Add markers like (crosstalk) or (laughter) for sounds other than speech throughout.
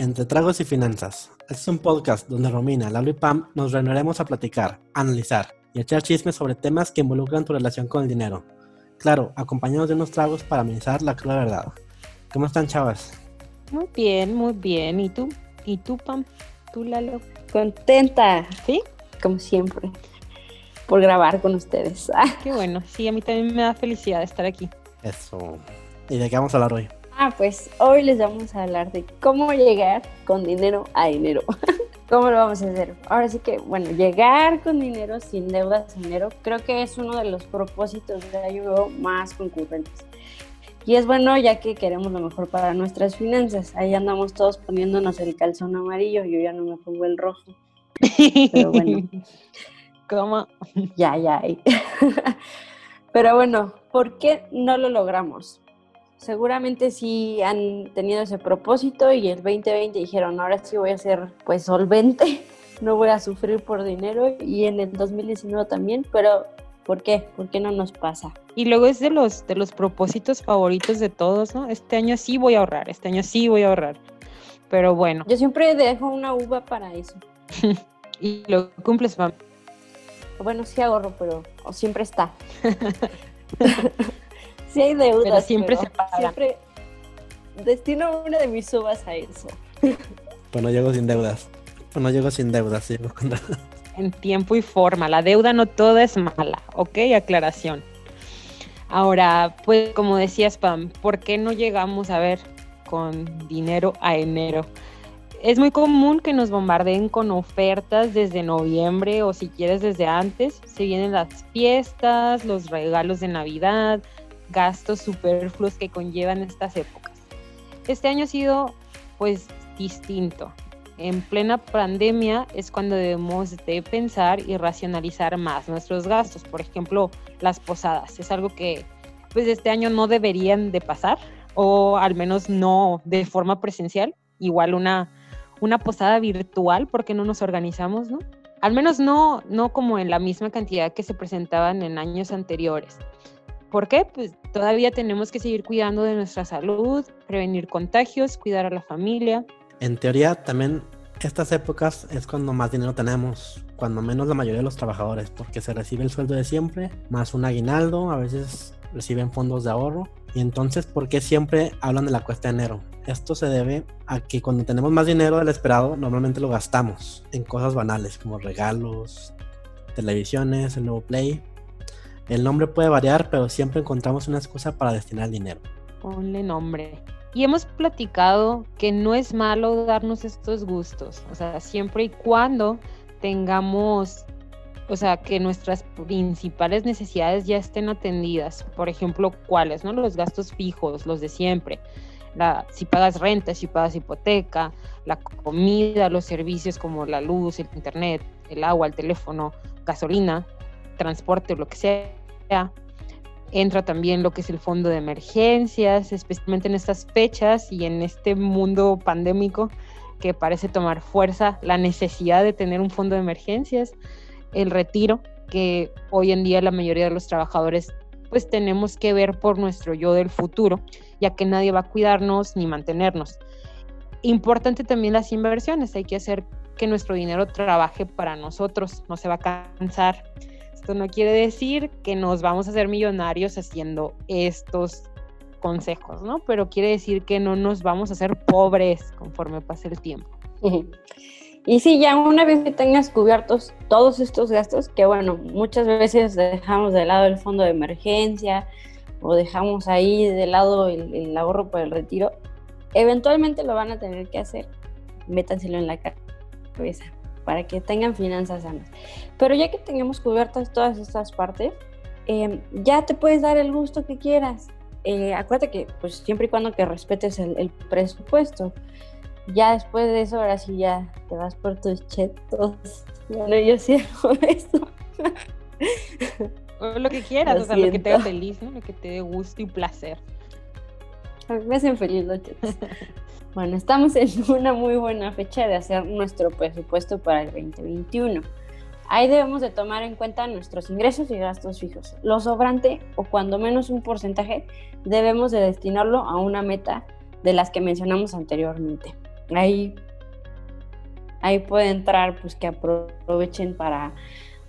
Entre Tragos y Finanzas. Este es un podcast donde Romina, Lalo y Pam nos reuniremos a platicar, analizar y echar chismes sobre temas que involucran tu relación con el dinero. Claro, acompañados de unos tragos para amenizar la cruda verdad. ¿Cómo están, chavas? Muy bien, muy bien. ¿Y tú? ¿Y tú, Pam? ¿Tú, Lalo? Contenta. ¿Sí? Como siempre. Por grabar con ustedes. Qué bueno. Sí, a mí también me da felicidad estar aquí. Eso. ¿Y de qué vamos a hablar hoy? Ah, pues hoy les vamos a hablar de cómo llegar con dinero a dinero. (laughs) ¿Cómo lo vamos a hacer? Ahora sí que, bueno, llegar con dinero sin deudas a dinero, creo que es uno de los propósitos de año más concurrentes. Y es bueno ya que queremos lo mejor para nuestras finanzas. Ahí andamos todos poniéndonos el calzón amarillo, yo ya no me pongo el rojo. Pero bueno. (laughs) ¿Cómo? Ya, ya. (laughs) Pero bueno, ¿por qué no lo logramos? Seguramente sí han tenido ese propósito y el 2020 dijeron, ahora sí voy a ser pues solvente, (laughs) no voy a sufrir por dinero y en el 2019 también, pero ¿por qué? ¿Por qué no nos pasa? Y luego es de los, de los propósitos favoritos de todos, ¿no? Este año sí voy a ahorrar, este año sí voy a ahorrar, pero bueno. Yo siempre dejo una uva para eso. (laughs) y lo cumples, mamá. Bueno, sí ahorro, pero siempre está. (laughs) Sí hay deudas. Pero siempre se paga. Siempre destino una de mis uvas a eso. (laughs) Pues no llego sin deudas. Pues no llego sin deudas. Llego con... En tiempo y forma. La deuda no toda es mala. Ok, aclaración. Ahora, pues como decías, Pam, ¿por qué no llegamos a ver con dinero a enero? Es muy común que nos bombardeen con ofertas desde noviembre o si quieres desde antes. Se vienen las fiestas, los regalos de Navidad, gastos superfluos que conllevan estas épocas. Este año ha sido pues distinto. En plena pandemia es cuando debemos de pensar y racionalizar más nuestros gastos. Por ejemplo, las posadas. Es algo que pues este año no deberían de pasar o al menos no de forma presencial. Igual una, una posada virtual porque no nos organizamos, ¿no? Al menos no, no como en la misma cantidad que se presentaban en años anteriores. ¿Por qué? Pues todavía tenemos que seguir cuidando de nuestra salud, prevenir contagios, cuidar a la familia. En teoría, también estas épocas es cuando más dinero tenemos, cuando menos la mayoría de los trabajadores, porque se recibe el sueldo de siempre, más un aguinaldo, a veces reciben fondos de ahorro. Y entonces, ¿por qué siempre hablan de la cuesta de enero? Esto se debe a que cuando tenemos más dinero del esperado, normalmente lo gastamos en cosas banales como regalos, televisiones, el nuevo Play, el nombre puede variar, pero siempre encontramos una excusa para destinar el dinero. Ponle nombre. Y hemos platicado que no es malo darnos estos gustos, o sea, siempre y cuando tengamos, o sea, que nuestras principales necesidades ya estén atendidas. Por ejemplo, ¿cuáles? ¿No? Los gastos fijos, los de siempre. La, si pagas renta, si pagas hipoteca, la comida, los servicios como la luz, el internet, el agua, el teléfono, gasolina, transporte lo que sea Entra también lo que es el fondo de emergencias, especialmente en estas fechas y en este mundo pandémico que parece tomar fuerza, la necesidad de tener un fondo de emergencias, el retiro, que hoy en día la mayoría de los trabajadores pues tenemos que ver por nuestro yo del futuro, ya que nadie va a cuidarnos ni mantenernos. Importante también las inversiones, hay que hacer que nuestro dinero trabaje para nosotros, no se va a cansar no quiere decir que nos vamos a hacer millonarios haciendo estos consejos, ¿no? Pero quiere decir que no nos vamos a hacer pobres conforme pase el tiempo. Y sí, ya una vez que tengas cubiertos todos estos gastos, que bueno, muchas veces dejamos de lado el fondo de emergencia o dejamos ahí de lado el, el ahorro para el retiro, eventualmente lo van a tener que hacer. Métanselo en la cabeza para que tengan finanzas sanas. Pero ya que tengamos cubiertas todas estas partes, em, ya te puedes dar el gusto que quieras. Eh, acuérdate que pues siempre y cuando que respetes el, presupuesto. Ya después de eso, ahora sí ya te vas por tus chetos. Bueno, yo cierro (laughs) eso. lo que quieras, lo o sea, lo que te haga feliz, ¿no? Lo que te dé gusto y placer. Me hacen feliz los. (laughs) Bueno, estamos en (laughs) una muy buena fecha de hacer nuestro presupuesto para el 2021. Ahí debemos de tomar en cuenta nuestros ingresos y gastos fijos. Lo sobrante, o cuando menos un porcentaje, debemos de destinarlo a una meta de las que mencionamos anteriormente. ahí, ahí puede entrar, pues que aprovechen para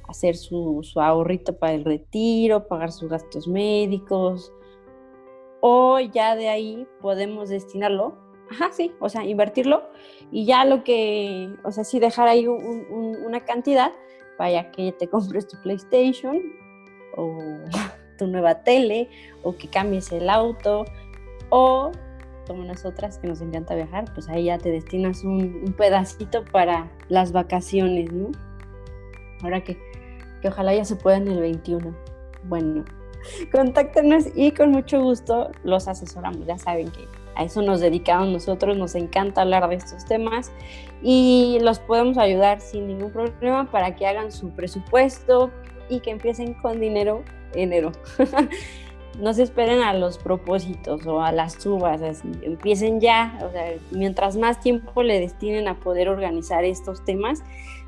hacer su, su ahorrito para el retiro, pagar sus gastos médicos, o ya de ahí podemos destinarlo, ajá, sí, o sea, invertirlo y ya lo que, o sea, sí dejar ahí una cantidad vaya que te compres tu PlayStation o (laughs) tu nueva tele o que cambies el auto o como nosotras que nos encanta viajar, pues ahí ya te destinas un, un pedacito para las vacaciones, ¿no? Ahora que, que ojalá ya se pueda en el 21. Bueno, (laughs) contáctenos y con mucho gusto los asesoramos. Ya saben que a eso nos dedicamos nosotros, nos encanta hablar de estos temas y los podemos ayudar sin ningún problema para que hagan su presupuesto y que empiecen con dinero enero. (laughs) no se esperen a los propósitos o a las subas, así, empiecen ya, o sea, mientras más tiempo le destinen a poder organizar estos temas,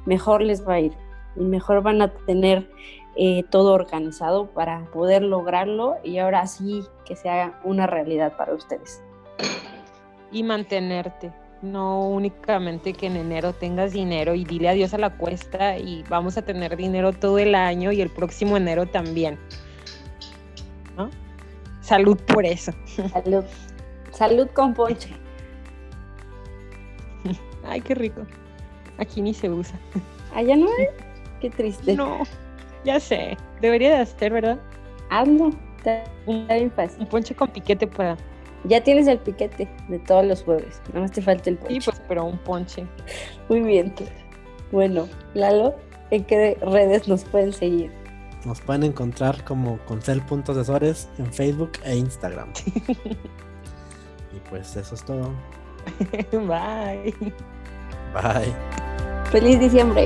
mejor les va a ir y mejor van a tener eh, todo organizado para poder lograrlo y ahora sí que sea una realidad para ustedes. Y mantenerte, no únicamente que en enero tengas dinero y dile adiós a la cuesta y vamos a tener dinero todo el año y el próximo enero también. Salud por eso. Salud. Salud con ponche. Ay, qué rico. Aquí ni se usa. ¿Allá no hay? Qué triste. No. Ya sé, debería de hacer, ¿verdad? Hazlo, está, bien fácil. Un ponche con piquete para... Ya tienes el piquete de todos los jueves, nada más te falta el ponche. Sí, pues, pero un ponche. Muy bien. Bueno, Lalo, ¿en qué redes nos pueden seguir? Nos pueden encontrar como Concel.asesores en Facebook e Instagram. (laughs) y pues eso es todo. Bye. Bye. Feliz diciembre.